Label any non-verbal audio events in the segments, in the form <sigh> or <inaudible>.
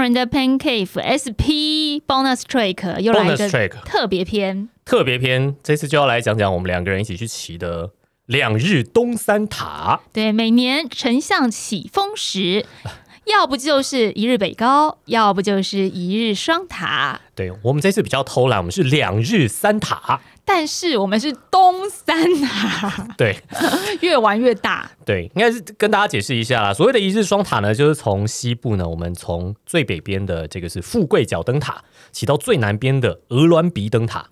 动人的 Pancake SP Bonus Track 又来一个特别篇。特别篇，这次就要来讲讲我们两个人一起去骑的两日东三塔。对，每年丞相起风时，<laughs> 要不就是一日北高，要不就是一日双塔。对我们这次比较偷懒，我们是两日三塔。但是我们是东三塔，<laughs> 对 <laughs> 越玩越大。对，应该是跟大家解释一下啦。所谓的一日双塔呢，就是从西部呢，我们从最北边的这个是富贵角灯塔，起到最南边的鹅銮鼻灯塔。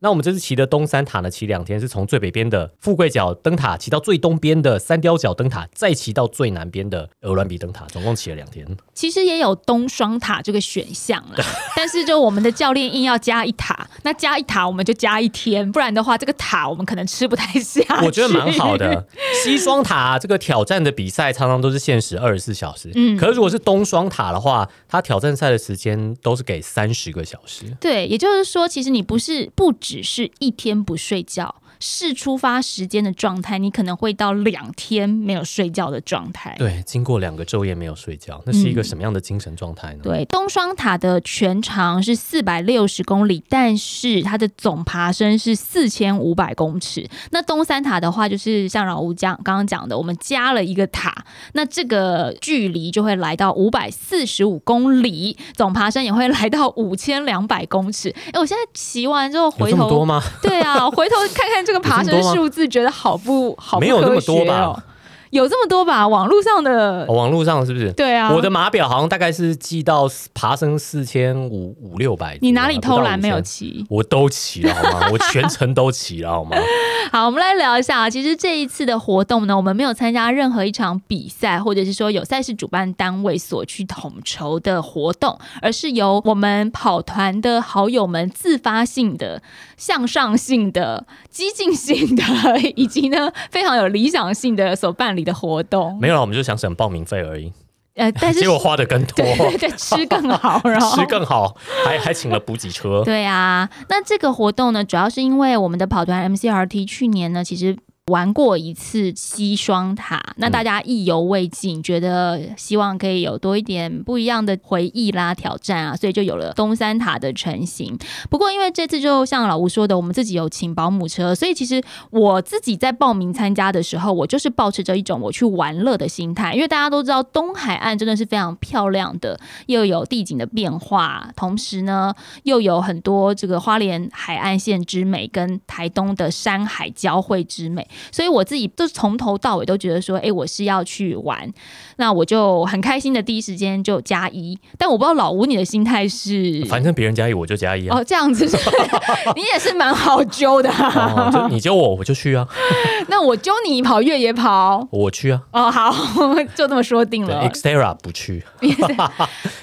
那我们这次骑的东三塔呢，骑两天，是从最北边的富贵角灯塔骑到最东边的三雕角灯塔，再骑到最南边的鹅銮鼻灯塔，总共骑了两天。其实也有东双塔这个选项啦，但是就我们的教练硬要加一塔，那加一塔我们就加一天，不然的话这个塔我们可能吃不太下。我觉得蛮好的。<laughs> 西双塔这个挑战的比赛常常都是限时二十四小时，嗯可是如果是东双塔的话，它挑战赛的时间都是给三十个小时。对，也就是说，其实你不是不只是一天不睡觉，视出发时间的状态，你可能会到两天没有睡觉的状态。对，经过两个昼夜没有睡觉，那是一个什么样的精神状态呢？对，东双塔的全长是四百六十公里，但是它的总爬升是四千五百公尺。那东三塔的话，就是像老吴讲刚刚讲的，我们加了一个塔，那这个距离就会来到五百四十五公里，总爬升也会来到五千两百公尺。哎，我现在骑完之后回头，多吗？对啊，回头看看这个爬升数字，觉得好不好不没有那么科学多吧哦？有这么多吧？网络上的哦网络上是不是？对啊，我的码表好像大概是记到爬升四千五五六百。你哪里偷懒没有不到5000？骑？我都骑了好吗？<laughs> 我全程都骑了好吗？<laughs> 好，我们来聊一下啊。其实这一次的活动呢，我们没有参加任何一场比赛，或者是说有赛事主办单位所去统筹的活动，而是由我们跑团的好友们自发性的、向上性的、激进性的，<laughs> 以及呢非常有理想性的所办理的活动。没有了，我们就想省报名费而已，呃，<laughs> 但是结果花的更多，<laughs> 对对对，吃更好，然后 <laughs> 吃更好，还还请了补给车。对啊，那这个活动呢，主要是因为我们的跑团 MCRT 去年呢，其实。玩过一次西双塔，那大家意犹未尽，觉得希望可以有多一点不一样的回忆啦、挑战啊，所以就有了东山塔的成型。不过因为这次就像老吴说的，我们自己有请保姆车，所以其实我自己在报名参加的时候，我就是保持着一种我去玩乐的心态，因为大家都知道东海岸真的是非常漂亮的，又有地景的变化，同时呢又有很多这个花莲海岸线之美跟台东的山海交汇之美，所以我自己就从头到尾都觉得说，哎，我是要去玩，那我就很开心的第一时间就加一，但我不知道老吴你的心态是，反正别人加一我就加一啊。哦这样子是，<laughs> 你也是蛮好揪的、哦，就你揪我我就去啊，<laughs> 那我揪你跑越野跑。我去啊。哦，好，<laughs> 就这么说定对了。，Xterra 不去，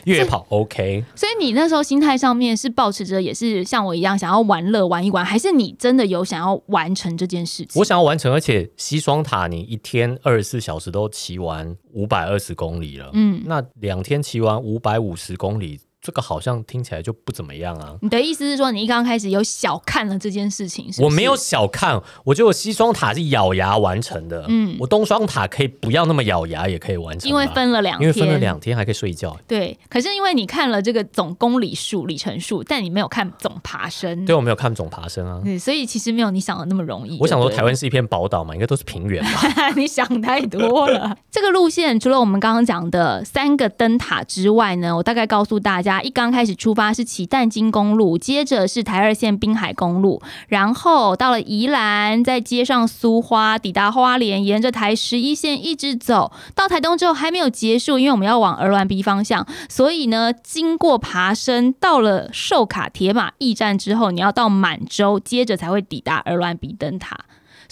越野跑 OK。所以你那时候心态上面是保持着也是像我一样想要玩乐玩一玩，还是你真的有想要完成这件事情？我想要完成，而且西双塔你一天二十四小时都骑完五百二十公里了，嗯，那两天骑完五百五十公里，这个好像听起来就不怎么样啊。你的意思是说你一刚开始有小看了这件事情是是我没有小看，我觉得我西双塔是咬牙完成的，嗯我东双塔可以不要那么咬牙也可以完成，因为分了两天，因为分了两天还可以睡觉。对，可是因为你看了这个总公里数、里程数，但你没有看总爬升，对，我没有看总爬升啊。对，所以其实没有你想的那么容易。我想说，台湾是一片宝岛嘛，应该都是平原吧？<laughs> 你想太多了。这个路线除了我们刚刚讲的三个灯塔之外呢，我大概告诉大家，一刚开始出发是骑淡金公路，接着是台二线滨海公路，然后到了宜兰，再接上苏花，抵达花莲，沿着台十一线一直走到台东之后还没有结束，因为我们要往鹅銮鼻方向，所以呢，经过爬升到了寿卡铁马驿站之后，你要到满洲，接着才会抵达鹅銮鼻灯塔。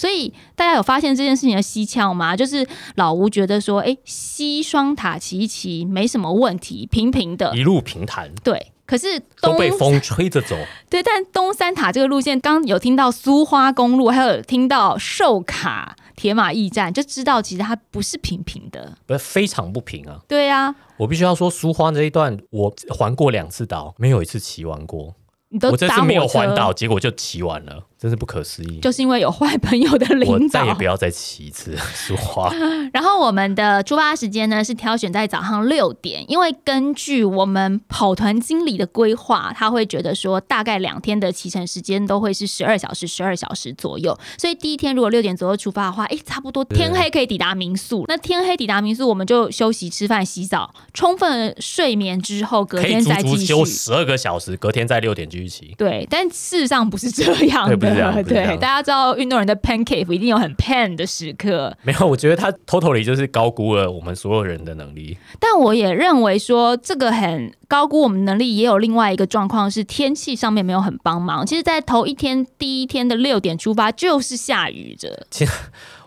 所以大家有发现这件事情的蹊跷吗？就是老吴觉得说，哎，西双塔骑一骑没什么问题，平平的，一路平坦，对。可是都被风吹着走。对，但东三塔这个路线，刚刚有听到苏花公路，还有听到寿卡铁马驿站，就知道其实它不是平平的。不是非常不平啊！对啊，我必须要说，苏花这一段我环过两次岛，没有一次骑完过。你都我这次没有环岛，结果就骑完了。真是不可思议。就是因为有坏朋友的我领导再也不。要再骑一次苏花。<laughs> <laughs> 然后我们的出发时间呢是挑选在早上六点，因为根据我们跑团经理的规划，他会觉得说大概两天的骑乘时间都会是十二小时、十二小时左右，所以第一天如果六点左右出发的话，诶，差不多天黑可以抵达民宿。那天黑抵达民宿，我们就休息、吃饭、洗澡，充分睡眠之后，隔天再继续足休。十二个小时，隔天再六点继续骑。对，但事实上不是这样的。<laughs> 对大家知道运动人的 pancake 一定有很 pan 的时刻，没有，我觉得他 totally 就是高估了我们所有人的能力。但我也认为说这个很高估我们能力，也有另外一个状况是天气上面没有很帮忙。其实，在头一天第一天的六点出发就是下雨着，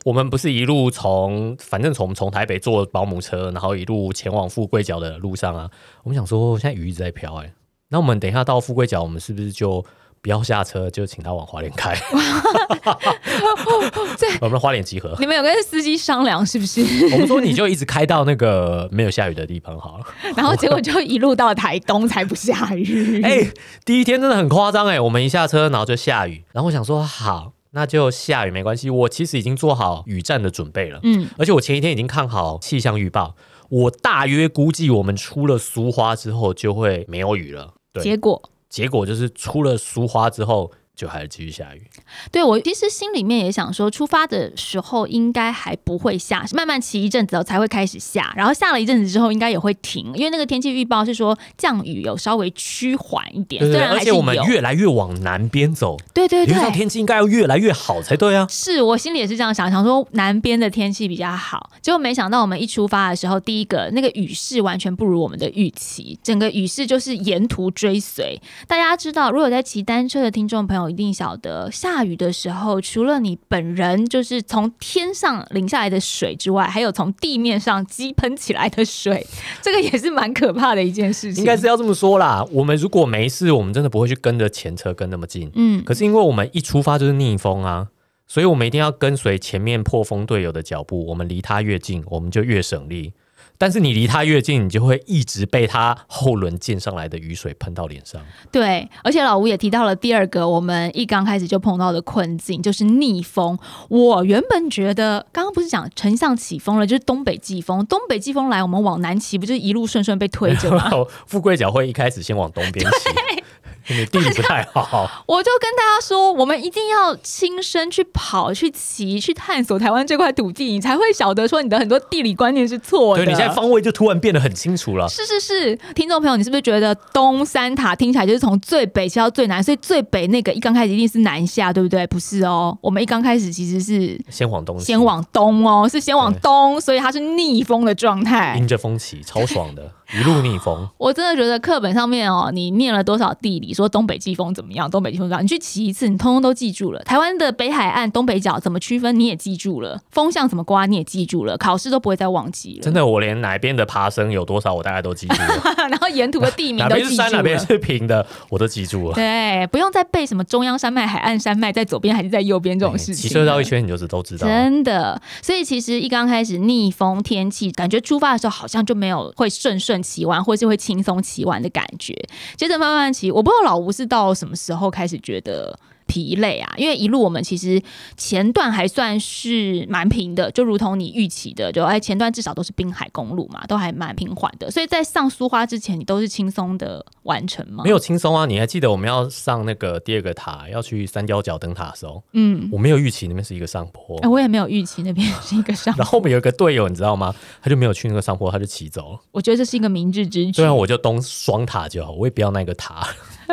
我们不是一路从，反正从从台北坐保姆车，然后一路前往富贵角的路上啊，我们想说现在雨一直在飘，哎，那我们等一下到富贵角，我们是不是就不要下车，就请他往花莲开？我们花莲集合。你们有跟司机商量是不是？我们说你就一直开到那个没有下雨的地方好了。然后结果就一路到台东才不下雨。<laughs> 哎、第一天真的很夸张哎，我们一下车然后就下雨，然后我想说好，那就下雨没关系，我其实已经做好雨战的准备了，嗯，而且我前一天已经看好气象预报，我大约估计我们出了苏花之后就会没有雨了。对，结果结果就是出了苏花之后就还是继续下雨。对我其实心里面也想说，出发的时候应该还不会下，慢慢骑一阵子哦才会开始下，然后下了一阵子之后应该也会停，因为那个天气预报是说降雨有稍微趋缓一点，对对对，虽然而且我们越来越往南边走，对对对。天气应该要越来越好才对啊。是我心里也是这样想，想说南边的天气比较好，结果没想到我们一出发的时候，第一个那个雨势完全不如我们的预期，整个雨势就是沿途追随。大家知道，如果在骑单车的听众朋友一定晓得，下雨的时候，除了你本人就是从天上淋下来的水之外，还有从地面上激喷起来的水，这个也是蛮可怕的一件事情。应该是要这么说啦。我们如果没事，我们真的不会去跟着前车跟那么近。嗯，可是因为我们一出发就是逆风啊，所以我们一定要跟随前面破风队友的脚步。我们离他越近，我们就越省力。但是你离他越近，你就会一直被他后轮溅上来的雨水喷到脸上。对，而且老吴也提到了第二个我们一刚开始就碰到的困境，就是逆风。我原本觉得刚刚不是讲丞相起风了，就是东北季风，东北季风来，我们往南骑，不就是一路顺顺被推着吗？<laughs> 富贵角会一开始先往东边骑，你地理不太好。<laughs> 我就跟大家说，我们一定要亲身去跑、去骑、去探索台湾这块土地，你才会晓得说你的很多地理观念是错的。对你现在方位就突然变得很清楚了。是是是，听众朋友，你是不是觉得东三塔听起来就是从最北骑到最南？所以最北那个一刚开始一定是南下，对不对？不是哦，我们一刚开始其实是先往东，先往东哦，是先往东，所以它是逆风的状态。迎着风骑，超爽的，一路逆风。我真的觉得课本上面哦，你念了多少地理，说东北季风怎么样，东北季风怎么样，你去骑一次，你通通都记住了。台湾的北海岸、东北角怎么区分，你也记住了；风向怎么刮，你也记住了。考试都不会再忘记了。真的，我连哪边的爬升有多少，我大概都记住了。<laughs> 然后沿途的地名都 <laughs> 记住哪边是山，哪边。是平的，我都记住了。对，不用再背什么中央山脉、海岸山脉在左边还是在右边这种事情。骑车绕一圈，你就是都知道。真的，所以其实一刚开始逆风天气，感觉出发的时候好像就没有会顺顺骑完，或是会轻松骑完的感觉。接着慢慢骑，我不知道老吴是到什么时候开始觉得。疲累啊，因为一路我们其实前段还算是蛮平的，就如同你预期的，就哎前段至少都是滨海公路嘛，都还蛮平缓的，所以在上苏花之前，你都是轻松的完成吗？没有轻松啊！你还记得我们要上那个第二个塔，要去三角角灯塔的时候，嗯，我没有预期那边是一个上坡哎、，我也没有预期那边是一个上，<laughs> 然后我们有一个队友，你知道吗？他就没有去那个上坡，他就骑走了。我觉得这是一个明智之举对。啊，我就东双塔就好，我也不要那个塔，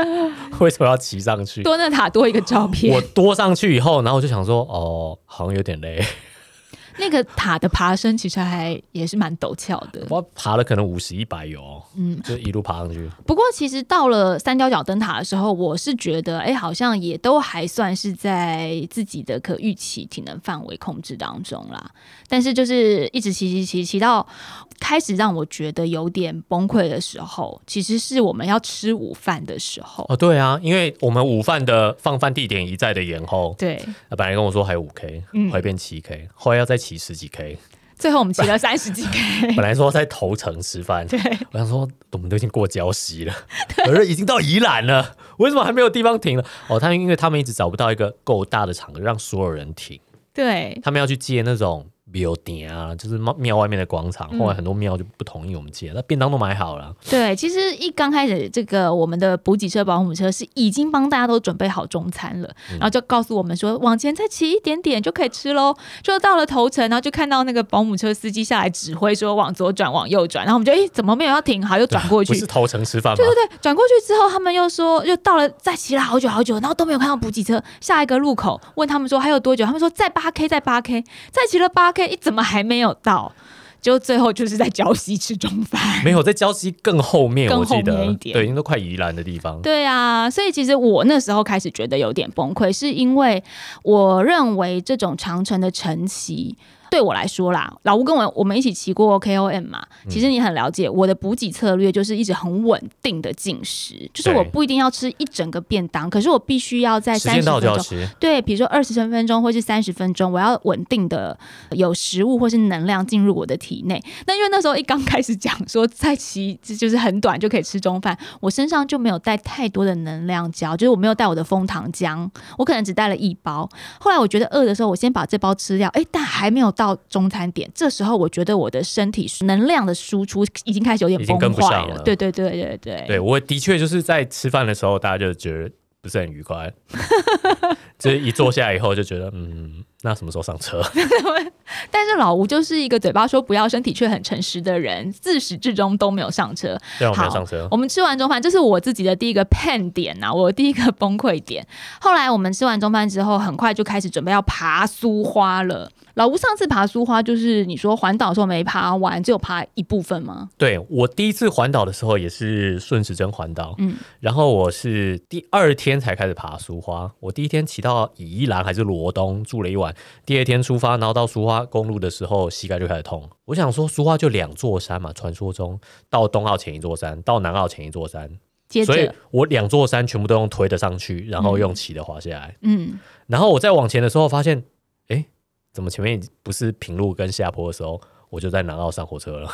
<laughs> 为什么要骑上去？多那塔多一个照片，我多上去以后，然后我就想说，哦，好像有点累，那个塔的爬升其实还也是蛮陡峭的。我爬了可能五十一百有哦，嗯，就一路爬上去。不过其实到了三角角灯塔的时候，我是觉得，哎，好像也都还算是在自己的可预期体能范围控制当中啦。但是就是一直骑骑骑骑到开始让我觉得有点崩溃的时候，其实是我们要吃午饭的时候。哦，对啊，因为我们午饭的放饭地点一再的延后，对，他本来跟我说还有五 K，嗯后来变七 K，后来要再骑十几 K，最后我们骑了三十几 K。<laughs> 本来说在头城吃饭，对，我想说我们都已经过礁溪了，<laughs> 可是已经到宜兰了，为什么还没有地方停了？哦，他们因为他们一直找不到一个够大的场让所有人停，对，他们要去借那种庙店啊，就是庙庙外面的广场。嗯后来很多庙就不同意我们借，那便当都买好了。对，其实一刚开始，这个我们的补给车、保姆车是已经帮大家都准备好中餐了，嗯然后就告诉我们说，往前再骑一点点就可以吃喽。就到了头城，然后就看到那个保姆车司机下来指挥说往左转、往右转，然后我们就诶怎么没有要停？好，又转过去 <laughs> 不。是头城吃饭吗？对对对，转过去之后，他们又说又到了，再骑了好久好久，然后都没有看到补给车。下一个路口问他们说还有多久？他们说再八 K，再八 K，再骑了八 K，怎么还没有到？就最后就是在礁溪吃中饭。没有在礁溪更后面，更我记得后面一点对，因为都快宜兰的地方。对啊，所以其实我那时候开始觉得有点崩溃，是因为我认为这种长城的晨骑。对我来说啦，老吴跟我我们一起骑过 KOM 嘛，其实你很了解我的补给策略就是一直很稳定的进食，就是我不一定要吃一整个便当，可是我必须要在三十分钟，对，比如说二十分钟或是三十分钟，我要稳定的有食物或是能量进入我的体内。那因为那时候一刚开始讲说再骑就是很短就可以吃中饭，我身上就没有带太多的能量胶，就是我没有带我的蜂糖浆，我可能只带了一包。后来我觉得饿的时候，我先把这包吃掉，哎，但还没有到中餐点，这时候我觉得我的身体能量的输出已经开始有点崩坏了。了对对对对对对我的确就是在吃饭的时候，大家就觉得不是很愉快，<laughs> 就是一坐下来以后就觉得，嗯，那什么时候上车？<laughs> 但是老吴就是一个嘴巴说不要，身体却很诚实的人，自始至终都没有上车。对，我没有上车。我们吃完中饭，这是我自己的第一个 pen 点呐、我第一个崩溃点。后来我们吃完中饭之后，很快就开始准备要爬苏花了。老吴上次爬苏花，就是你说环岛的时候没爬完，只有爬一部分吗？对我第一次环岛的时候也是顺时针环岛，嗯然后我是第二天才开始爬苏花。我第一天骑到宜兰还是罗东住了一晚，第二天出发，然后到苏花公路的时候膝盖就开始痛。我想说苏花就两座山嘛，传说中到东澳前一座山，到南澳前一座山，接所以，我两座山全部都用推的上去，然后用骑的滑下来。嗯，然后我再往前的时候，发现，哎，怎么前面不是平路跟下坡的时候，我就在南澳上火车了？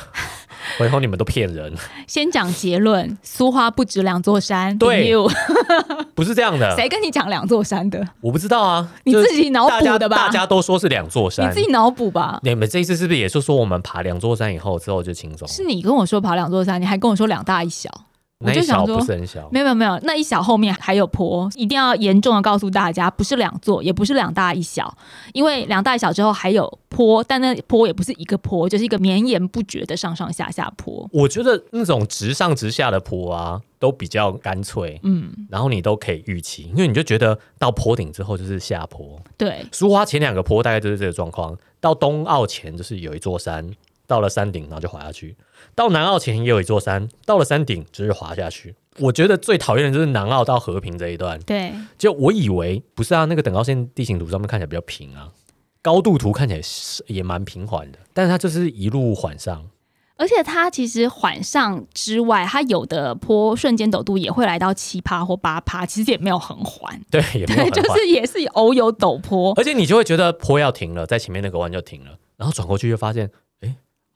我以后你们都骗人，先讲结论：苏花不止两座山。对 <laughs> 不是这样的。谁跟你讲两座山的？我不知道啊，你自己脑补的吧大家都说是两座山你自。己脑补吧。你们这一次是不是也是说我们爬两座山以后之后就轻松？是你跟我说爬两座山，你还跟我说两大一小。那一小我就想说不是很小，没有没有没有，那一小后面还有坡，一定要严重的告诉大家，不是两座，也不是两大一小，因为两大一小之后还有坡，但那坡也不是一个坡，就是一个绵延不绝的上上下下坡。我觉得那种直上直下的坡啊，都比较干脆，嗯，然后你都可以预期，因为你就觉得到坡顶之后就是下坡。对，苏花前两个坡大概就是这个状况，到冬奥前就是有一座山，到了山顶然后就滑下去；到南澳前也有一座山，到了山顶就是滑下去。我觉得最讨厌的就是南澳到和平这一段，对，就我以为不是啊，那个等高线地形图上面看起来比较平啊，高度图看起来是也蛮平缓的，但是它就是一路缓上。而且它其实缓上之外，它有的坡瞬间陡度也会来到七趴或八趴，其实也没有很缓，对，也没有对，就是也是偶有陡坡。而且你就会觉得坡要停了，在前面那个弯就停了，然后转过去就发现，哎，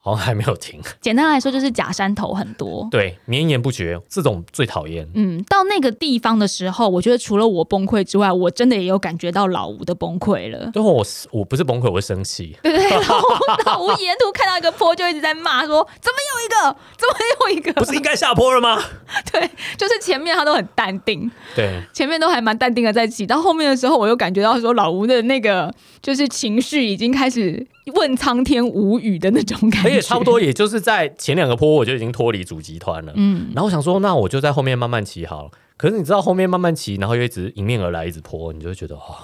好像还没有停。简单来说，就是假山头很多。<laughs> 对，绵延不绝，这种最讨厌。嗯，到那个地方的时候，我觉得除了我崩溃之外，我真的也有感觉到老吴的崩溃了。最后我我不是崩溃，我会生气。对对，老吴老吴沿途看到一个坡，就一直在骂说：“怎么又一个？怎么又一个？”不是应该下坡了吗？<laughs> 对，就是前面他都很淡定，对，前面都还蛮淡定的在骑，到后面的时候，我又感觉到说老吴的那个就是情绪已经开始问苍天无语的那种感觉，而且差不多也就是在前两个坡我就已经脱离主集团了。嗯，然后我想说，那我就在后面慢慢骑好了。可是你知道后面慢慢骑，然后又一直迎面而来，一直坡，你就会觉得哦、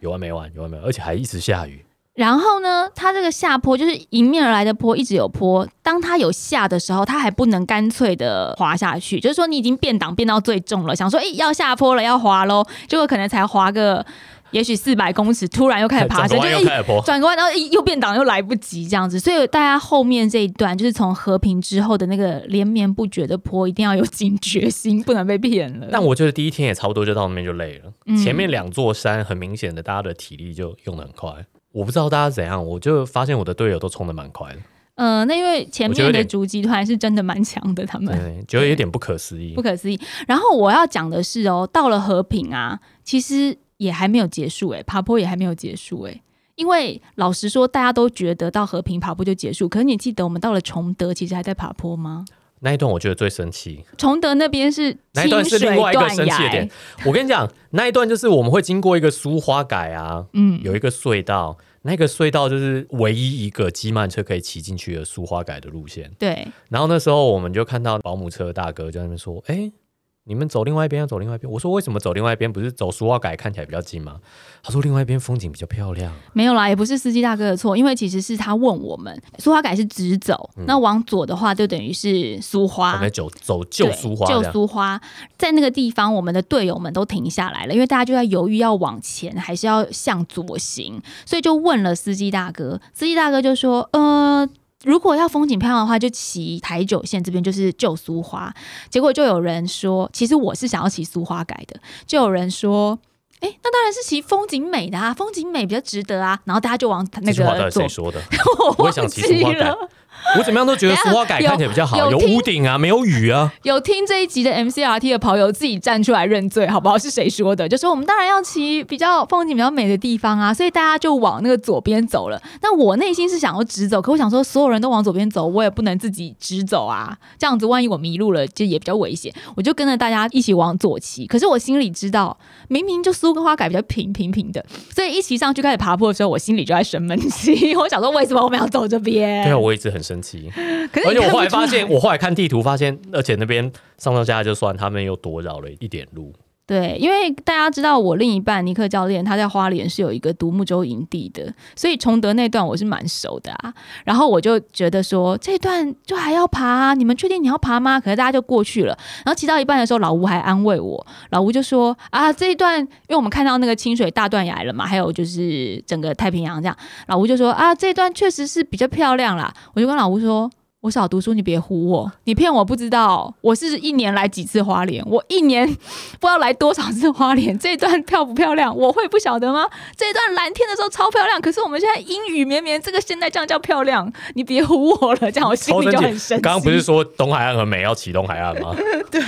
有完没完，有完没完，而且还一直下雨。然后呢，它这个下坡就是迎面而来的坡，一直有坡。当它有下的时候，它还不能干脆的滑下去，就是说你已经变档变到最重了，想说诶要下坡了要滑喽，结果可能才滑个也许四百公尺，突然又开始爬升，就诶弯又开始坡，转个弯，然后诶又变档又来不及这样子，所以大家后面这一段就是从和平之后的那个连绵不绝的坡，一定要有警觉心，不能被骗了。但我觉得第一天也差不多就到那边就累了。嗯前面两座山很明显的，大家的体力就用的很快。我不知道大家怎样，我就发现我的队友都冲的蛮快的。呃，那因为前面的主集团是真的蛮强的，他们对，觉得有点不可思议不。可思议。然后我要讲的是哦，到了和平啊，其实也还没有结束诶，爬坡也还没有结束诶。因为老实说，大家都觉得到和平爬坡就结束，可是你记得我们到了崇德，其实还在爬坡吗？那一段我觉得最神奇，崇德那边是那一段是另外一个断生气的点，。我跟你讲，那一段就是我们会经过一个苏花改啊，嗯，有一个隧道，那个隧道就是唯一一个机慢车可以骑进去的苏花改的路线。对，然后那时候我们就看到保姆车大哥就在那边说：“哎、你们走另外一边，要走另外一边。”我说：“为什么走另外一边？不是走苏花改看起来比较近吗？”他说：“另外一边风景比较漂亮。没有啦，也不是司机大哥的错，因为其实是他问我们，苏花改是直走，那往左的话就等于是苏我花。们走走旧苏花旧，苏花，在那个地方，我们的队友们都停下来了，因为大家就在犹豫要往前还是要向左行，所以就问了司机大哥。司机大哥就说：“呃，如果要风景漂亮的话，就骑台九线这边就是旧苏花。”结果就有人说：“其实我是想要骑苏花改的。”就有人说。哎，那当然是骑风景美的啊，风景美比较值得啊。然后大家就往那这句话到个左底谁，说的？<laughs> 我忘想骑记了。我怎么样都觉得苏花改看起来比较好，有屋顶啊，没有雨啊。有听这一集的 MCRT 的跑友自己站出来认罪，好不好？是谁说的？就说我们当然要骑比较风景比较美的地方啊，所以大家就往那个左边走了。那我内心是想要直走，可我想说所有人都往左边走，我也不能自己直走啊，这样子万一我迷路了，就也比较危险。我就跟着大家一起往左骑，可是我心里知道，明明就苏跟花改比较平平平的，所以一骑上去开始爬坡的时候，我心里就在生闷气。<laughs> 我想说，为什么我们要走这边？对啊，我一直很生气。可是而且我后来发现，我后来看地图发现，而且那边上上下下就算，他们又多绕了一点路。对，因为大家知道我另一半尼克教练他在花莲是有一个独木舟营地的，所以崇德那段我是蛮熟的啊。然后我就觉得说这段就还要爬、你们确定你要爬吗？可是大家就过去了。然后骑到一半的时候，老吴还安慰我，老吴就说啊这一段，因为我们看到那个清水大断崖了嘛，还有就是整个太平洋这样，老吴就说啊这段确实是比较漂亮啦。我就跟老吴说。我少读书，你别唬我，你骗我不知道。我是一年来几次花莲，我一年 <laughs> 不知道来多少次花莲。这一段漂不漂亮，我会不晓得吗？这一段蓝天的时候超漂亮，可是我们现在阴雨绵绵，这个现在这样叫漂亮？你别唬我了，这样我心里就很生气。刚刚不是说东海岸很美，要骑东海岸吗？<laughs> 对，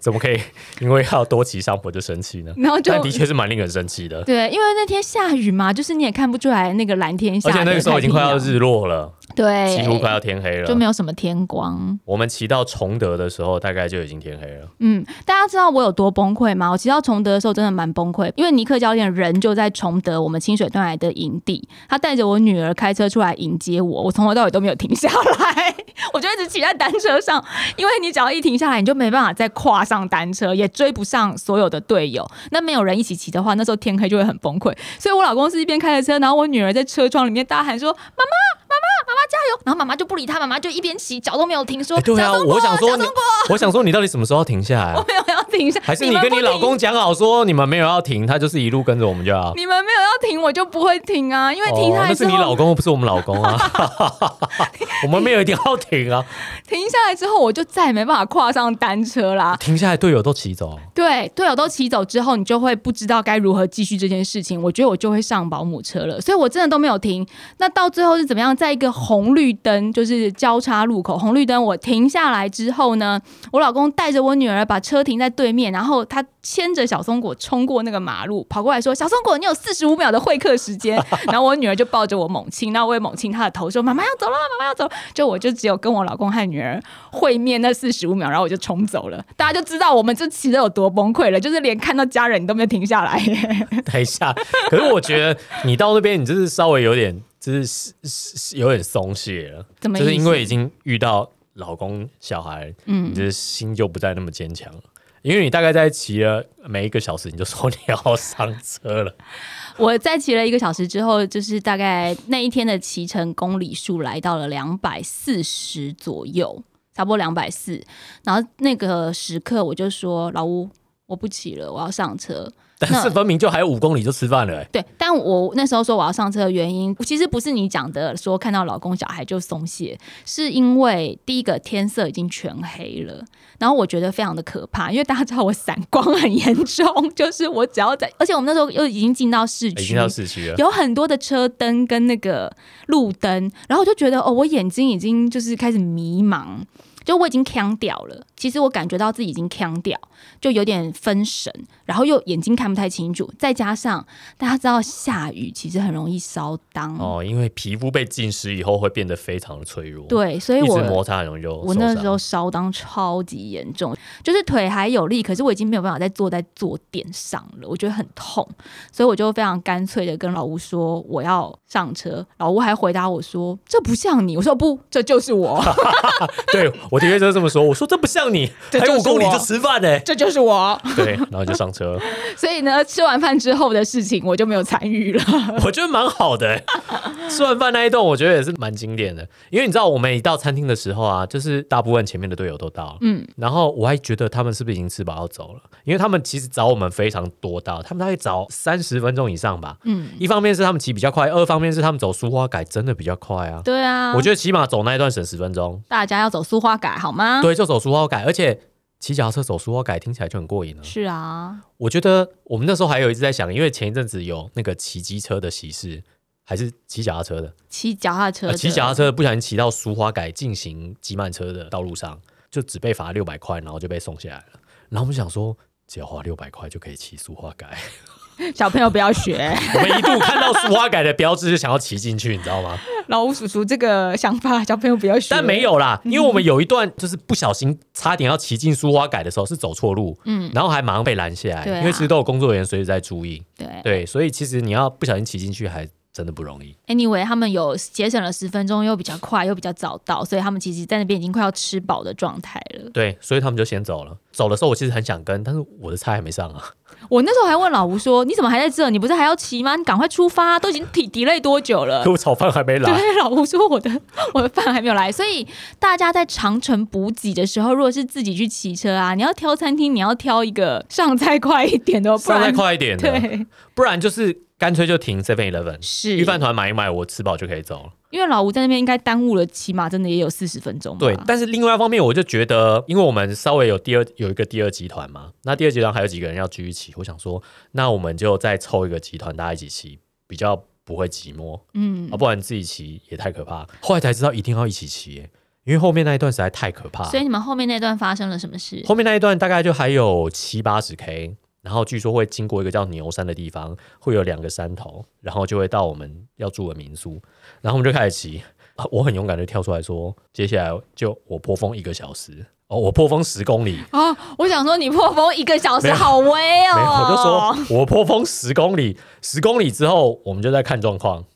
怎么可以因为要多骑上坡就生气呢？然后就但的确是蛮令人生气的。对，因为那天下雨嘛，就是你也看不出来那个蓝天下而且那个时候已经快要日落了，对，几乎快要天黑了。就没有什么天光。我们骑到崇德的时候，大概就已经天黑了。嗯，大家知道我有多崩溃吗？我骑到崇德的时候真的蛮崩溃，因为尼克教练人就在崇德我们清水断崖的营地，他带着我女儿开车出来迎接我，我从头到尾都没有停下来，<laughs> 我就一直骑在单车上，因为你只要一停下来，你就没办法再跨上单车，也追不上所有的队友。那没有人一起骑的话，那时候天黑就会很崩溃。所以我老公是一边开着车，然后我女儿在车窗里面大喊说：“妈妈，妈妈，妈妈加油！”然后妈妈就不理他，妈妈就一边骑，脚都没有停，说：“哎，对啊，我想说我想说你到底什么时候要停下来 <laughs> 我？没有要停下，还是你跟你老公讲好说你们没有要停，他就是一路跟着我们就好。<laughs> 你们没有要停，我就不会停啊，因为停下哦，来那是你老公，不是我们老公啊。<laughs> 我们没有一定要停啊，停下来之后，我就再也没办法跨上单车啦。停下来队友都骑走。对，队友都骑走之后，你就会不知道该如何继续这件事情。我觉得我就会上保姆车了，所以我真的都没有停。那到最后是怎么样？在一个红绿灯，就是交叉路口，红绿灯我停下来之后呢，我老公带着我女儿把车停在对面，然后他牵着小松果冲过那个马路，跑过来说：“小松果，你有四十五秒的会客时间。<laughs> ”然后我女儿就抱着我猛亲，然后我也猛亲她的头，说：“妈妈要走了，妈妈要走了。”就我就只有跟我老公和女儿会面那四十五秒，然后我就冲走了。大家就知道我们这骑的有多崩溃了，就是连看到家人你都没有停下来。<laughs> 等一下，可是我觉得你到那边，你就是稍微有点，就是有点松懈了，怎么？就是因为已经遇到老公小孩，嗯你的心就不再那么坚强了。因为你大概在骑了每一个小时，你就说你要上车了。<laughs> 我在骑了一个小时之后，就是大概那一天的骑乘公里数来到了两百四十左右，差不多两百四。然后那个时刻我就说：“老吴，我不骑了，我要上车。但是分明就还有五公里就吃饭了、欸。对，但我那时候说我要上车的原因，其实不是你讲的说看到老公小孩就松懈，是因为第一个天色已经全黑了，然后我觉得非常的可怕，因为大家知道我散光很严重，就是我只要在，<laughs> 而且我们那时候又已经进到市区，已经到市区了。有很多的车灯跟那个路灯，然后我就觉得哦，我眼睛已经就是开始迷茫。就我已经呛掉了，其实我感觉到自己已经呛掉，就有点分神，然后又眼睛看不太清楚，再加上大家知道下雨其实很容易烧裆。哦，因为皮肤被浸湿以后会变得非常的脆弱，对，所以我摩擦很容易就我那时候烧裆超级严重，就是腿还有力，可是我已经没有办法再坐在坐垫上了，我觉得很痛，所以我就非常干脆的跟老吴说我要上车，老吴还回答我说这不像你，我说不，这就是我，<laughs> 对我的确就是这么说。我说这不像你，还有五公里就吃饭呢、这就是我。对，然后就上车，<laughs> 所以呢，吃完饭之后的事情我就没有参与了。<laughs> 我觉得蛮好的、欸。吃完饭那一段，我觉得也是蛮经典的，因为你知道我们一到餐厅的时候啊，就是大部分前面的队友都到了，嗯，然后我还觉得他们是不是已经吃饱要走了？因为他们其实找我们非常多到，他们大概找三十分钟以上吧，嗯，一方面是他们骑比较快，二方面是他们走苏花改真的比较快啊。对啊，我觉得起码走那一段省十分钟，大家要走苏花改好吗？对，就走苏花改，而且骑脚踏车走苏花改听起来就很过瘾了。是啊，我觉得我们那时候还有一直在想，因为前一阵子有那个骑机车的喜事，还是骑脚踏车的，骑脚踏车骑脚踏车不小心骑到苏花改进行急慢车的道路上，就只被罚六百块，然后就被送下来了。然后我们想说，只要花六百块就可以骑苏花改。<laughs> 小朋友不要学。<laughs> 我们一度看到苏花改的标志就想要骑进去，你知道吗？<laughs> 老吴叔叔这个想法，小朋友不要学。但没有啦，因为我们有一段就是不小心差点要骑进苏花改的时候是走错路，嗯，然后还马上被拦下来，啊。因为其实都有工作人员随时在注意，对。对，所以其实你要不小心骑进去还真的不容易。，anyway，他们有节省了十分钟，又比较快，又比较早到，所以他们其实在那边已经快要吃饱的状态了。对，所以他们就先走了。走的时候我其实很想跟，但是我的菜还没上啊。<laughs> 我那时候还问老吴说：“你怎么还在这？你不是还要骑吗？你赶快出发，都已经 d delay 多久了可？” <laughs> 我炒饭还没来。对，<laughs> 老吴说我的我的饭还没有来，所以大家在长城补给的时候，如果是自己去骑车啊，你要挑餐厅，你要挑一个上菜快一点的，不上菜快一点的，对不然就是干脆就停 Seven Eleven，是预饭团买一买，我吃饱就可以走了。因为老吴在那边应该耽误了，起码真的也有四十分钟。对，但是另外一方面，我就觉得，因为我们稍微有第二有一个第二集团嘛，那第二集团还有几个人要聚一起，我想说，那我们就再凑一个集团，大家一起骑，比较不会寂寞嗯，啊，不然自己骑也太可怕。后来才知道一定要一起骑耶，因为后面那一段实在太可怕了。所以你们后面那段发生了什么事？后面那一段大概就还有七八十 K，然后据说会经过一个叫牛山的地方，会有两个山头，然后就会到我们要住的民宿，然后我们就开始骑。<laughs> 啊我很勇敢的跳出来说，接下来就我破风一个小时，哦，我破风十公里，啊、我想说你破风一个小时好威哦，我就说我破风十公里，十公里之后我们就在看状况，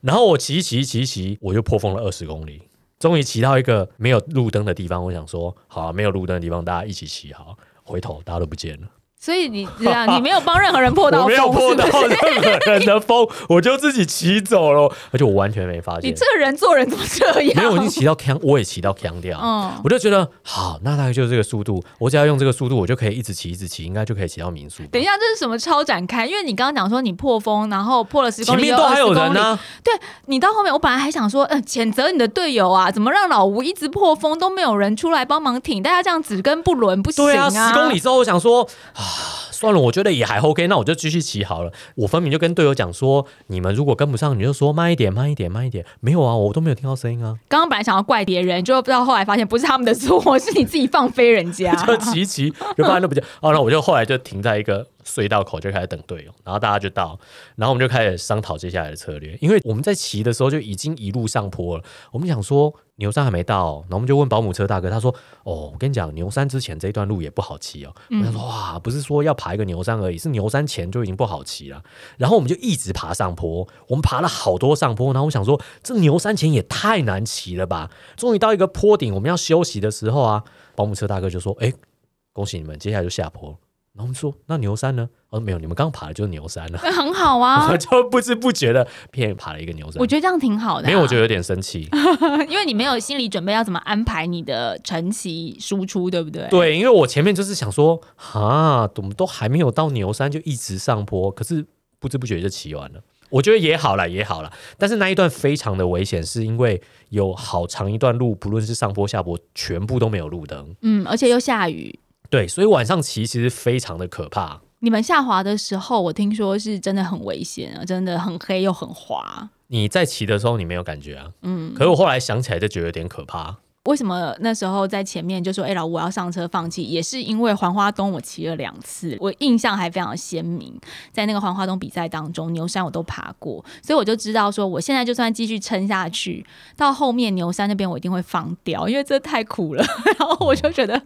然后我骑骑骑骑，我就破风了二十公里，终于骑到一个没有路灯的地方，我想说，好、啊，没有路灯的地方，大家一起骑好，回头大家都不见了。所以你这样，你没有帮任何人破到风，<laughs> 我没有破到？任何人的风，我就自己骑走了，而且我完全没发现。你这个人做人怎么这样？没有，我已经骑到腔，我也骑到腔掉。嗯我就觉得好，那大概就是这个速度，我只要用这个速度，我就可以一直骑，一直骑，应该就可以骑到民宿。等一下，这是什么超展开？因为你刚刚讲说你破风，然后破了十公里，前面都还有人呢、对、你到后面，我本来还想说，呃，谴责你的队友啊，怎么让老吴一直破风都没有人出来帮忙挺，大家这样子跟不伦不行对啊！啊，十公里之后，我想说啊，啊，算了，我觉得也还 OK，那我就继续骑好了。我分明就跟队友讲说，你们如果跟不上，你就说慢一点，慢一点，慢一点。没有啊，我都没有听到声音啊，刚刚本来想要怪别人，就到后来发现不是他们的错，是你自己放飞人家。就骑骑，就发现都不见。哦，那我就后来就停在一个隧道口，就开始等队友，然后大家就到，然后我们就开始商讨接下来的策略。因为我们在骑的时候就已经一路上坡了，我们想说牛山还没到哦、然后我们就问保姆车大哥，他说：“哦，我跟你讲，牛山之前这一段路也不好骑哦。我想说：“哇，不是说要爬爬一个牛山而已，是牛山前就已经不好骑了。”然后我们就一直爬上坡，我们爬了好多上坡，然后我想说，这牛山前也太难骑了吧！终于到一个坡顶，我们要休息的时候啊，保姆车大哥就说：“哎、恭喜你们，接下来就下坡。”然后我们说那牛山呢？哦，没有，你们刚爬的就是牛山了。那很好啊 <laughs> 我，就不知不觉的骗爬了一个牛山我。觉得这样挺好的、啊。没有，我觉得有点生气。<laughs> 因为你没有心理准备要怎么安排你的晨期输出，对不对？对，因为我前面就是想说，哈，怎么都还没有到牛山就一直上坡，可是不知不觉就骑完了。我觉得也好了，也好了。但是那一段非常的危险，是因为有好长一段路，不论是上坡下坡，全部都没有路灯。嗯，而且又下雨。对，所以晚上骑其实非常的可怕。你们下滑的时候，我听说是真的很危险啊，真的很黑又很滑。你在骑的时候你没有感觉啊，嗯，可是我后来想起来就觉得有点可怕。为什么那时候在前面就说，哎、老吴我要上车放弃，也是因为黄花东我骑了两次，我印象还非常鲜明。在那个黄花东比赛当中，牛山我都爬过，所以我就知道说，我现在就算继续撑下去，到后面牛山那边我一定会放掉，因为这太苦了。<laughs> 然后我就觉得，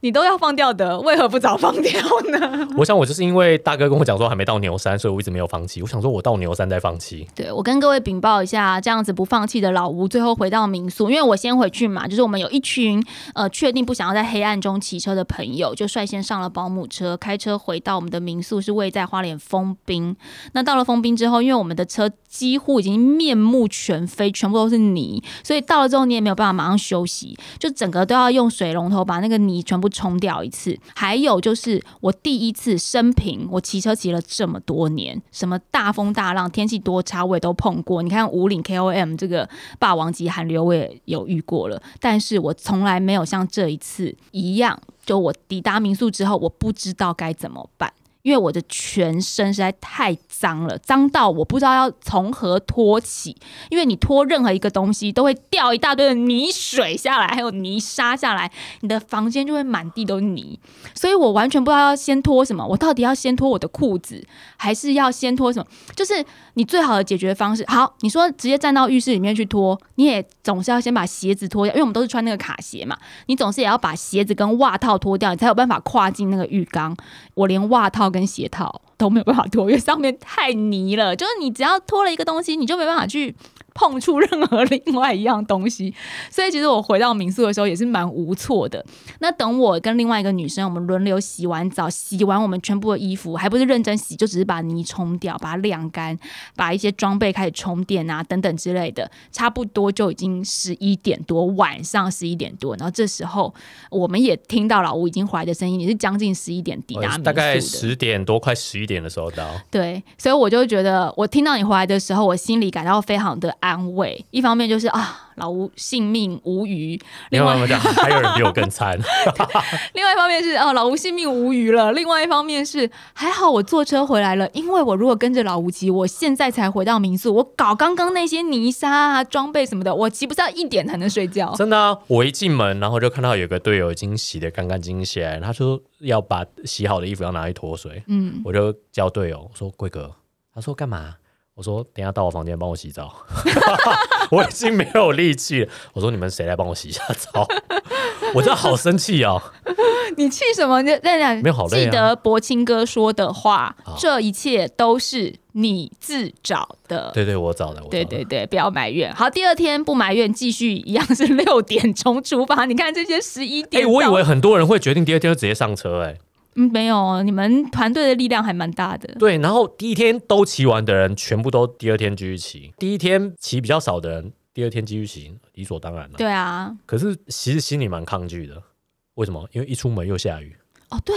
你都要放掉的，为何不早放掉呢？我想我就是因为大哥跟我讲说还没到牛山，所以我一直没有放弃。我想说我到牛山再放弃。对我跟各位禀报一下，这样子不放弃的老吴，最后回到民宿，因为我先回去嘛，就是我们有一群呃确定不想要在黑暗中骑车的朋友，就率先上了保姆车，开车回到我们的民宿，是位在花莲丰滨。那到了丰滨之后，因为我们的车几乎已经面目全非，全部都是泥，所以到了之后你也没有办法马上休息，就整个都要用水龙头把那个泥全部冲掉一次。还有就是我第一次生平，我骑车骑了这么多年，什么大风大浪、天气多差我也都碰过。你看五岭 KOM 这个霸王级寒流我也有遇过了，但是我从来没有像这一次一样，就我抵达民宿之后，我不知道该怎么办。因为我的全身实在太脏了，脏到我不知道要从何拖起。因为你拖任何一个东西，都会掉一大堆的泥水下来，还有泥沙下来，你的房间就会满地都是泥。所以我完全不知道要先脱什么，我到底要先脱我的裤子，还是要先脱什么？就是你最好的解决方式。好，你说直接站到浴室里面去脱，你也总是要先把鞋子脱掉，因为我们都是穿那个卡鞋嘛，你总是也要把鞋子跟袜套脱掉，你才有办法跨进那个浴缸。我连袜套跟鞋套都没有办法脱，因为上面太泥了。就是你只要脱了一个东西，你就没办法去碰触任何另外一样东西。<laughs> 所以其实我回到民宿的时候也是蛮无措的。那等我跟另外一个女生，我们轮流洗完澡，洗完我们全部的衣服，还不是认真洗，就只是把泥冲掉，把它晾干，<laughs> 把一些装备开始充电啊等等之类的，差不多就已经十一点多，晚上十一点多。然后这时候我们也听到老吴已经回来的声音，也是将近十一点抵达民宿的。大概十点多，快十一点的时候到。对，所以我就觉得，我听到你回来的时候，我心里感到非常的安慰。一方面就是啊，老吴性命无虞；另外另外我讲，还有人比我更惨。<laughs> 另外一方面是哦，老吴性命无虞了；另外一方面是还好我坐车回来了，因为我如果跟着老吴骑，我现在才回到民宿，我搞刚刚那些泥沙啊、装备什么的，我骑不是要一点才能睡觉。真的啊！我一进门，然后就看到有个队友已经洗的干干净净起来，他说要把洗好的衣服要拿去脱水，嗯，我就叫队友我说：“贵哥。”他说：“干嘛？”我说：“等一下到我房间帮我洗澡。<laughs> ”我已经没有力气了。我说：“你们谁来帮我洗一下澡？” <laughs> 我真的好生气哦！你气什么？你在讲没有好累啊记得柏青哥说的话好，这一切都是你自找的。对对，我找的，对对对，不要埋怨。好，第二天不埋怨，继续一样是六点钟出发。你看这些十一哎、点到，我以为很多人会决定第二天就直接上车、哎，嗯没有，你们团队的力量还蛮大的。对，然后第一天都骑完的人，全部都第二天继续骑；第一天骑比较少的人，第二天继续骑，理所当然了。对啊，可是其实心里蛮抗拒的，为什么？因为一出门又下雨。哦，对，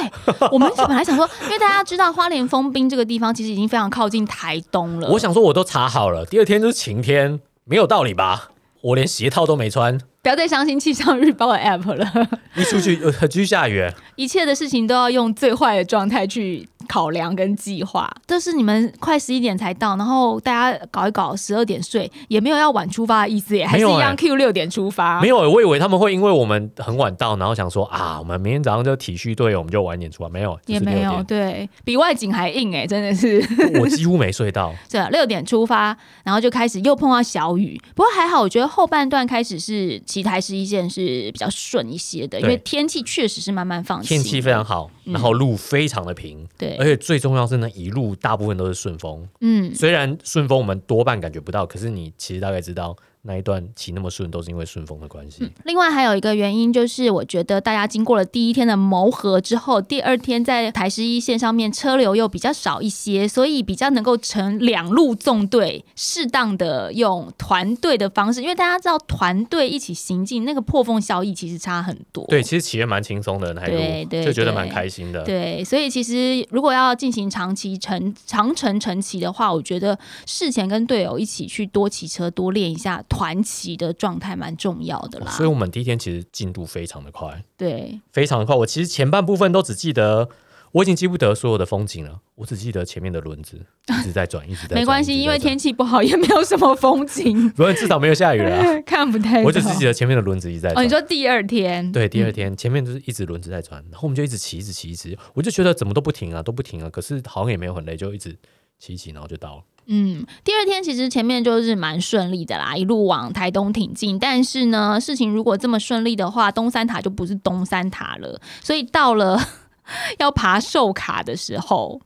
我们本来想说，<laughs> 因为大家知道花莲丰滨这个地方其实已经非常靠近台东了。我想说，我都查好了，第二天就是晴天，没有道理吧？我连鞋套都没穿，不要再相信气象预报的 app 了，一出去就继续下雨。<laughs> 一切的事情都要用最坏的状态去考量跟计划。这是你们快十一点才到，然后大家搞一搞，十二点睡，也没有要晚出发的意思耶，还是一样 Q 六点出发。没有，我以为他们会因为我们很晚到，然后想说啊，我们明天早上就体恤队友，我们就晚一点出发。没有，就是也没有，对比外景还硬哎，真的是。我几乎没睡到。对六点出发，然后就开始又碰到小雨。不过还好，我觉得后半段开始是骑台十一线是比较顺一些的，因为天气确实是慢慢放晴，天气非常好，然后路非常的平，对而，且最重要是呢，一路大部分都是顺风。嗯，虽然顺风我们多半感觉不到，可是你其实大概知道那一段骑那么顺，都是因为顺风的关系。另外还有一个原因就是，我觉得大家经过了第一天的谋合之后，第二天在台十一线上面车流又比较少一些，所以比较能够成两路纵队，适当的用团队的方式，因为大家知道团队一起行进，那个破风效益其实差很多。对，其实骑得蛮轻松的那一路，对对就觉得蛮开心的。对，所以其实如果要进行长期成长程成骑的话，我觉得事前跟队友一起去多骑车、多练一下团骑的状态蛮重要的啦。所以我们第一天其实进度非常的快，对，非常的快。我其实前半部分都只记得，我已经记不得所有的风景了，我只记得前面的轮子 <laughs> 一直在转，<laughs> 一直在转。没关系，因为天气不好，也没有什么风景，<laughs> 不然至少没有下雨了啊、看不太。我就只记得前面的轮子一直在哦，转。你说第二天？对，第二嗯天、前面就是一直轮子在转，然后我们就一直骑，一直骑，一直，我就觉得怎么都不停啊，都不停啊。可是好像也没有很累，就一直骑一骑，然后就到了。嗯，第二天其实前面就是蛮顺利的啦，一路往台东挺进。但是呢，事情如果这么顺利的话，东山塔就不是东山塔了。所以到了 <laughs> 要爬寿卡的时候，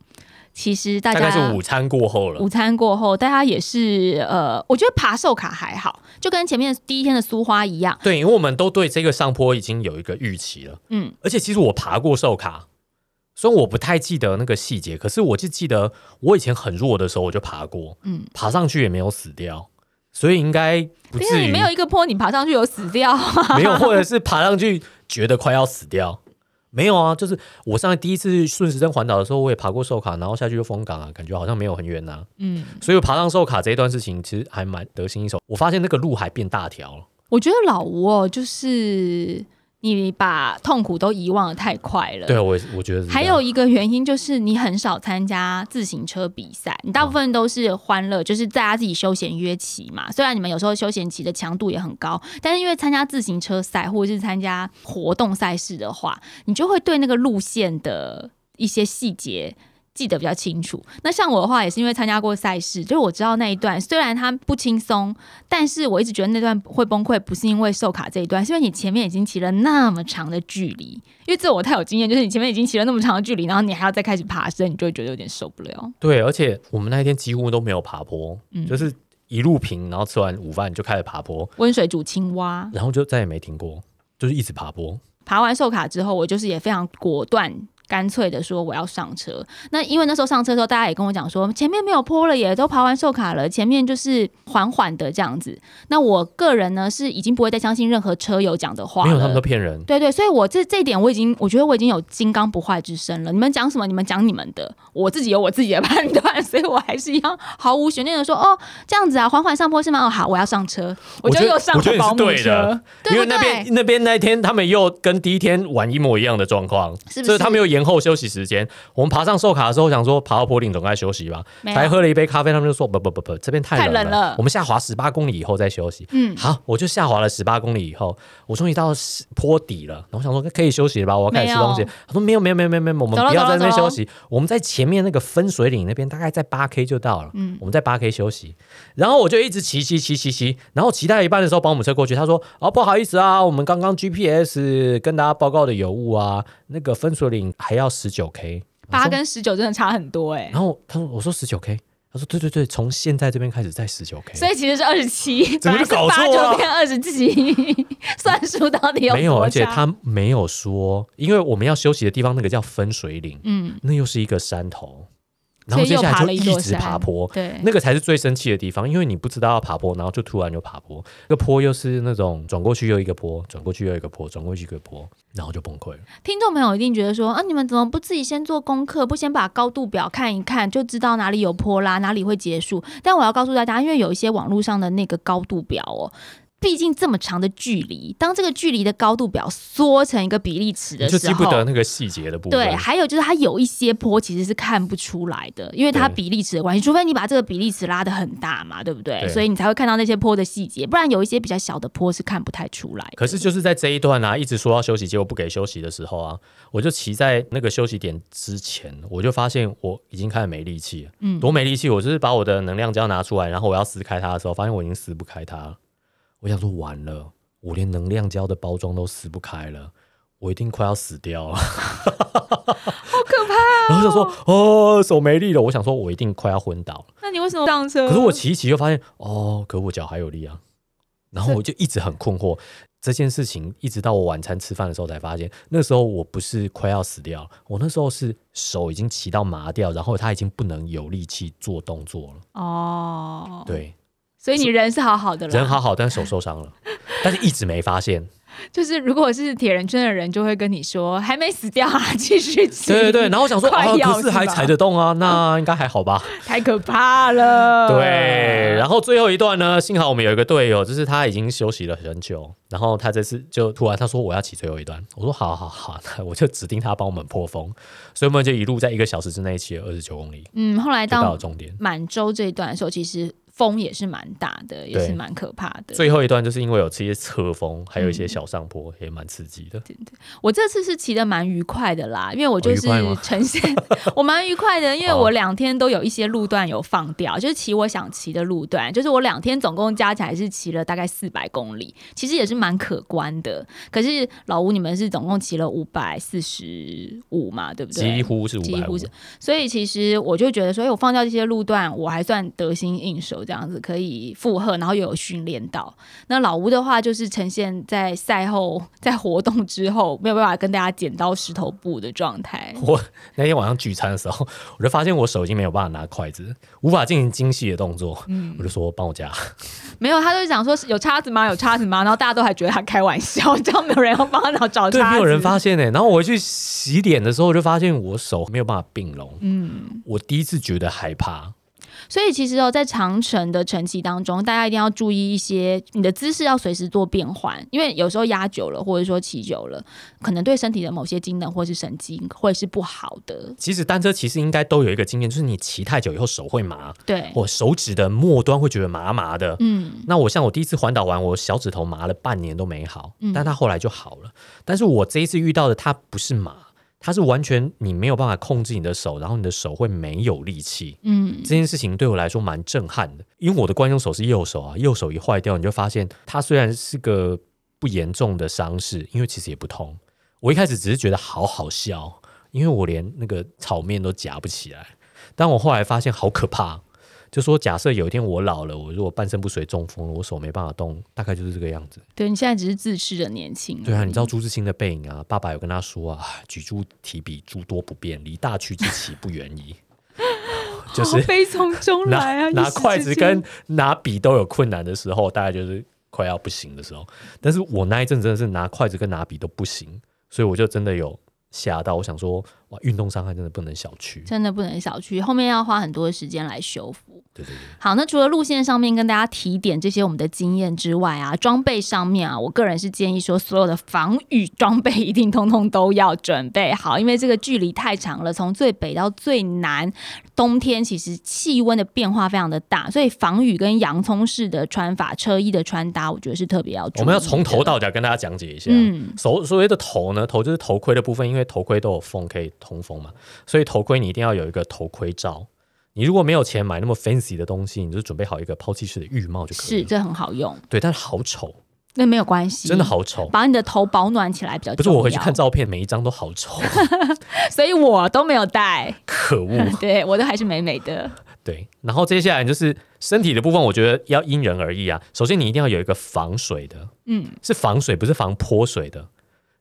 其实大大家概是午餐过后了午，餐过后，大家也是呃，我觉得爬寿卡还好，就跟前面第一天的苏花一样。对，因为我们都对这个上坡已经有一个预期了。嗯，而且其实我爬过寿卡，虽然我不太记得那个细节，可是我就记得我以前很弱的时候我就爬过，嗯爬上去也没有死掉，所以应该不因至于没有一个坡，你爬上去有死掉。没有，<laughs> 或者是爬上去觉得快要死掉。没有啊，就是我上次第一次顺时针环岛的时候，我也爬过寿卡，然后下去就封港啊，感觉好像没有很远呐、嗯，所以我爬上寿卡这一段事情，其实还蛮得心应手。我发现那个路还变大条了，我觉得老吴哦，就是你把痛苦都遗忘的太快了。对我我觉得还有一个原因就是你很少参加自行车比赛，你大部分都是欢乐，就是大家自己休闲约骑嘛。虽然你们有时候休闲骑的强度也很高，但是因为参加自行车赛或者是参加活动赛事的话，你就会对那个路线的一些细节。记得比较清楚。那像我的话，也是因为参加过赛事，就是我知道那一段虽然它不轻松，但是我一直觉得那段会崩溃，不是因为售卡这一段，是因为你前面已经骑了那么长的距离。因为这我太有经验，就是你前面已经骑了那么长的距离，然后你还要再开始爬升，你就会觉得有点受不了。对，而且我们那一天几乎都没有爬坡，嗯就是一路平，然后吃完午饭就开始爬坡，温水煮青蛙，然后就再也没停过，就是一直爬坡。爬完售卡之后，我就是也非常果断。干脆的说我要上车，那因为那时候上车的时候，大家也跟我讲说前面没有坡了耶，都爬完售卡了，前面就是缓缓的这样子。那我个人呢是已经不会再相信任何车友讲的话，没有，他们都骗人。对对，所以我这这一点我已经，我觉得我已经有金刚不坏之身了。你们讲什么，你们讲你们的，我自己有我自己的判断，所以我还是一样毫无悬念的说，哦，这样子啊，缓缓上坡是吗？哦，好，我要上车，我就又上我觉得你是了保姆车对的，因为那？边那边那一天他们又跟第一天玩一模一样的状况，是不是他们又延后休息时间。我们爬上寿卡的时候，想说爬到坡顶总该休息吧，才喝了一杯咖啡，他们就说不不不不，这边太冷了我们下滑十八公里以后再休息。嗯，好，我就下滑了十八公里以后，我终于到坡底了。然后我想说可以休息了吧，我要开始吃东西。他说没有没有没有没有没有，我们不要在那边休息，我们在前面那个分水岭那边，大概在八 K 就到了。嗯我们在八 K 休息，然后我就一直骑骑骑骑骑，然后骑到一半的时候，保姆车过去，他说：“哦，不好意思啊，我们刚刚 GPS 跟大家报告的有误啊，那个分水岭还要十九 K。”八跟十九真的差很多哎、然后他说：“我说十九 K。”他说：“对对对，从现在这边开始在十九 K。”所以其实是二十七，<laughs> 怎么就搞八错了二十七，<laughs> 算数到底有没有，而且他没有说，因为我们要休息的地方那个叫分水岭，嗯，那又是一个山头，然后接下来就一直爬坡。对，那个才是最生气的地方，因为你不知道要爬坡，然后就突然就爬坡，那个坡又是那种转过去又一个坡，转过去又一个坡，转过去一个坡，然后就崩溃了。听众朋友一定觉得说啊，你们怎么不自己先做功课，不先把高度表看一看，就知道哪里有坡啦，哪里会结束？但我要告诉大家，因为有一些网络上的那个高度表哦。毕竟这么长的距离，当这个距离的高度表缩成一个比例尺的时候，就记不得那个细节的部分。对，还有就是它有一些坡其实是看不出来的，因为它比例尺的关系，除非你把这个比例尺拉的很大嘛，对不对？对所以你才会看到那些坡的细节，不然有一些比较小的坡是看不太出来的。可是就是在这一段啊，一直说要休息，结果不给休息的时候啊，我就骑在那个休息点之前，我就发现我已经开始没力气了。嗯多没力气！我就是把我的能量胶拿出来，然后我要撕开它的时候，发现我已经撕不开它了。我想说完了，我连能量胶的包装都撕不开了，我一定快要死掉了，<laughs> 好可怕！然后就说哦手没力了，我想说我一定快要昏倒了。那你为什么上车？可是我骑一骑就发现哦，可我脚还有力啊，然后我就一直很困惑这件事情，一直到我晚餐吃饭的时候才发现，那时候我不是快要死掉了，我那时候是手已经骑到麻掉，然后他已经不能有力气做动作了。哦，，对，所以你人是好好的了，人好好，但手受伤了，<laughs> 但是一直没发现。就是如果是铁人圈的人，就会跟你说还没死掉啊，继续骑。对对对，然后我想说啊，可是还踩得动啊，那应该还好吧？<laughs> 太可怕了。对，然后最后一段呢，幸好我们有一个队友，就是他已经休息了很久，然后他这次就突然他说我要骑最后一段，我说好好好，那我就指定他帮我们破风，所以我们就一路在一个小时之内骑了二十九公里，嗯，后来就到了到终点。满洲这一段的时候，其实风也是蛮大的，也是蛮可怕的。最后一段就是因为有这些侧风，还有一些小上坡，也蛮刺激的。对对我这次是骑的蛮愉快的啦，因为我就是呈现 <laughs> 我蛮愉快的，因为我两天都有一些路段有放掉，就是骑我想骑的路段，就是我两天总共加起来是骑了大概四百公里，其实也是蛮可观的。可是老吴你们是总共骑了五百四十五嘛，对不对？几乎是五百五几乎是，所以其实我就觉得说，哎，我放掉这些路段，我还算得心应手，这样子可以负荷，然后又有训练到。那老吴的话，就是呈现在赛后在活动之后没有办法跟大家剪刀石头布的状态。我那天晚上聚餐的时候，我就发现我手已经没有办法拿筷子，无法进行精细的动作，嗯我就说帮我夹。没有，他就讲说有叉子吗？有叉子吗？然后大家都还觉得他开玩笑，<laughs> 这样没有人要帮他找找对，叉子。没有人发现呢、然后我回去洗脸的时候，我就发现我手没有办法并拢。嗯，我第一次觉得害怕。所以其实哦，在长城的晨骑当中，大家一定要注意一些，你的姿势要随时做变换，因为有时候压久了，或者说骑久了，可能对身体的某些机能或是神经会是不好的。其实单车其实应该都有一个经验，就是你骑太久以后手会麻，对，我手指的末端会觉得麻麻的。嗯，那我像我第一次环岛完，我小指头麻了半年都没好，嗯但它后来就好了。但是我这一次遇到的，它不是麻，它是完全你没有办法控制你的手，然后你的手会没有力气。嗯这件事情对我来说蛮震撼的，因为我的惯用手是右手啊，右手一坏掉，你就发现它虽然是个不严重的伤势，因为其实也不痛。我一开始只是觉得好好笑，因为我连那个炒面都夹不起来，但我后来发现好可怕。就说假设有一天我老了，我如果半身不遂中风了，我手没办法动，大概就是这个样子。对你现在只是自恃着年轻。对啊，你知道朱自清的背影啊，爸爸有跟他说啊，举箸提笔诸多不便，离大区之期不远矣。<laughs> 就是好 <laughs> 悲从中来啊！拿筷子跟拿笔都有困难的时候，大概就是快要不行的时候。但是我那一阵真的是拿筷子跟拿笔都不行，所以我就真的有吓到。我想说，哇，运动伤害真的不能小觑。真的不能小觑，后面要花很多的时间来修复。对对对，好，那除了路线上面跟大家提点这些我们的经验之外啊，装备上面啊，我个人是建议说，所有的防雨装备一定通通都要准备好，因为这个距离太长了，从最北到最南，冬天其实气温的变化非常的大，所以防雨跟洋葱式的穿法、车衣的穿搭，我觉得是特别要注意。我们要从头到脚跟大家讲解一下。嗯所所谓的头呢，头就是头盔的部分，因为头盔都有缝可以通风嘛，所以头盔你一定要有一个头盔罩。你如果没有钱买那么 fancy 的东西，你就准备好一个抛弃式的浴帽就可以了。是这很好用，对，但是好丑，那没有关系，真的好丑。把你的头保暖起来比较不是。我回去看，照片，每一张都好丑，<laughs> 所以我都没有戴，可恶。<laughs> 对我都还是美美的。对，然后接下来就是身体的部分，我觉得要因人而异啊。首先，你一定要有一个防水的，嗯，是防水，不是防泼水的，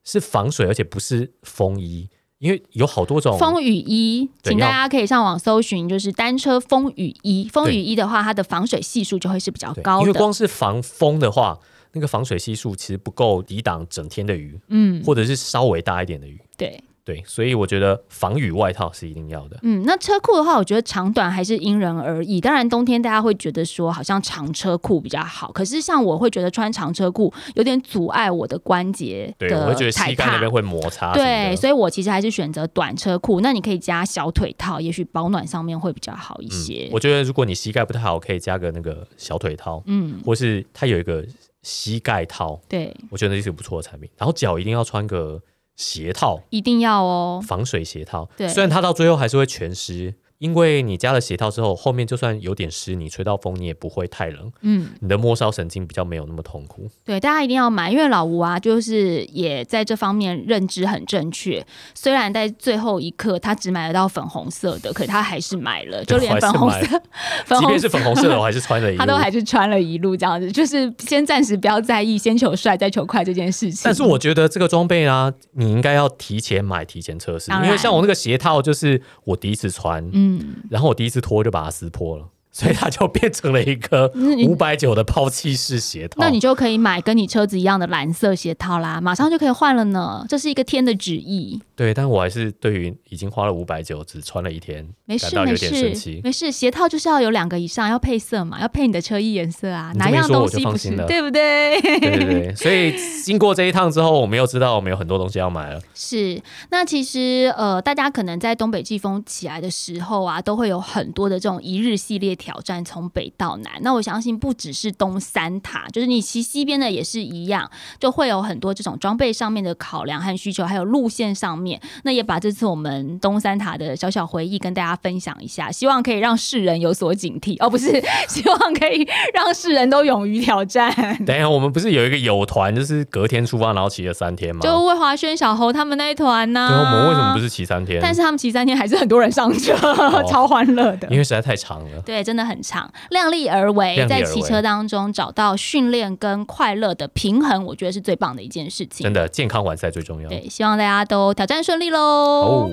是防水，而且不是风衣，因为有好多种风雨衣，请大家可以上网搜寻，就是单车风雨衣。风雨衣的话，它的防水系数就会是比较高的。因为光是防风的话，那个防水系数其实不够抵挡整天的雨，嗯，或者是稍微大一点的雨。对，对，所以我觉得防雨外套是一定要的。嗯，那车裤的话，我觉得长短还是因人而异。当然，冬天大家会觉得说好像长车裤比较好，可是像我会觉得穿长车裤有点阻碍我的关节对，我会觉得膝盖那踏边。会摩擦对，所以我其实还是选择短车裤。那你可以加小腿套，也许保暖上面会比较好一些。嗯我觉得如果你膝盖不太好，可以加个那个小腿套，嗯，或是它有一个膝盖套，对，我觉得这是个不错的产品。然后脚一定要穿个鞋套，一定要哦。防水鞋套。对虽然它到最后还是会全湿，因为你加了鞋套之后，后面就算有点湿，你吹到风你也不会太冷，嗯，你的末梢神经比较没有那么痛苦。对，大家一定要买，因为老吴啊，就是也在这方面认知很正确。虽然在最后一刻他只买得到粉红色的，可他还是买了，就连粉红色、<laughs> 粉红即便是粉红色的，我还是穿了一路。他都还是穿了一路这样子，就是先暂时不要在意先求帅再求快这件事情。但是我觉得这个装备啊，你应该要提前买、提前测试，因为像我那个鞋套，就是我第一次穿，嗯，然后我第一次脱就把它撕破了，所以它就变成了一个五百九的抛弃式鞋套。那你就可以买跟你车子一样的蓝色鞋套啦，马上就可以换了呢。这是一个天的旨意。对，但我还是对于已经花了五百九，只穿了一天，没事没感到有点生事气。没事，鞋套就是要有两个以上，要配色嘛，要配你的车衣颜色啊，哪样东西不是放心了对不对？对对对，<laughs> 所以经过这一趟之后，我们又知道我们有很多东西要买了。是，那其实呃，大家可能在东北季风起来的时候啊，都会有很多的这种一日系列挑战，从北到南。那我相信不只是东三塔，就是你骑西边的也是一样，就会有很多这种装备上面的考量和需求，还有路线上面。那也把这次我们东三塔的小小回忆跟大家分享一下，希望可以让世人有所警惕，哦，不是，<laughs> 希望可以让世人都勇于挑战。等一下，我们不是有一个友团，就是隔天出发，然后骑了三天吗？就魏华轩、小侯他们那一团呢、对，我们为什么不是骑三天？但是他们骑三天还是很多人上车，<laughs> 超欢乐的因。为实在太长了。对，真真的很长，量力而为，在骑车当中找到训练跟快乐的平衡，我觉得是最棒的一件事情真。的健康完赛最重要。对，希望大家都挑战顺利喽。哦。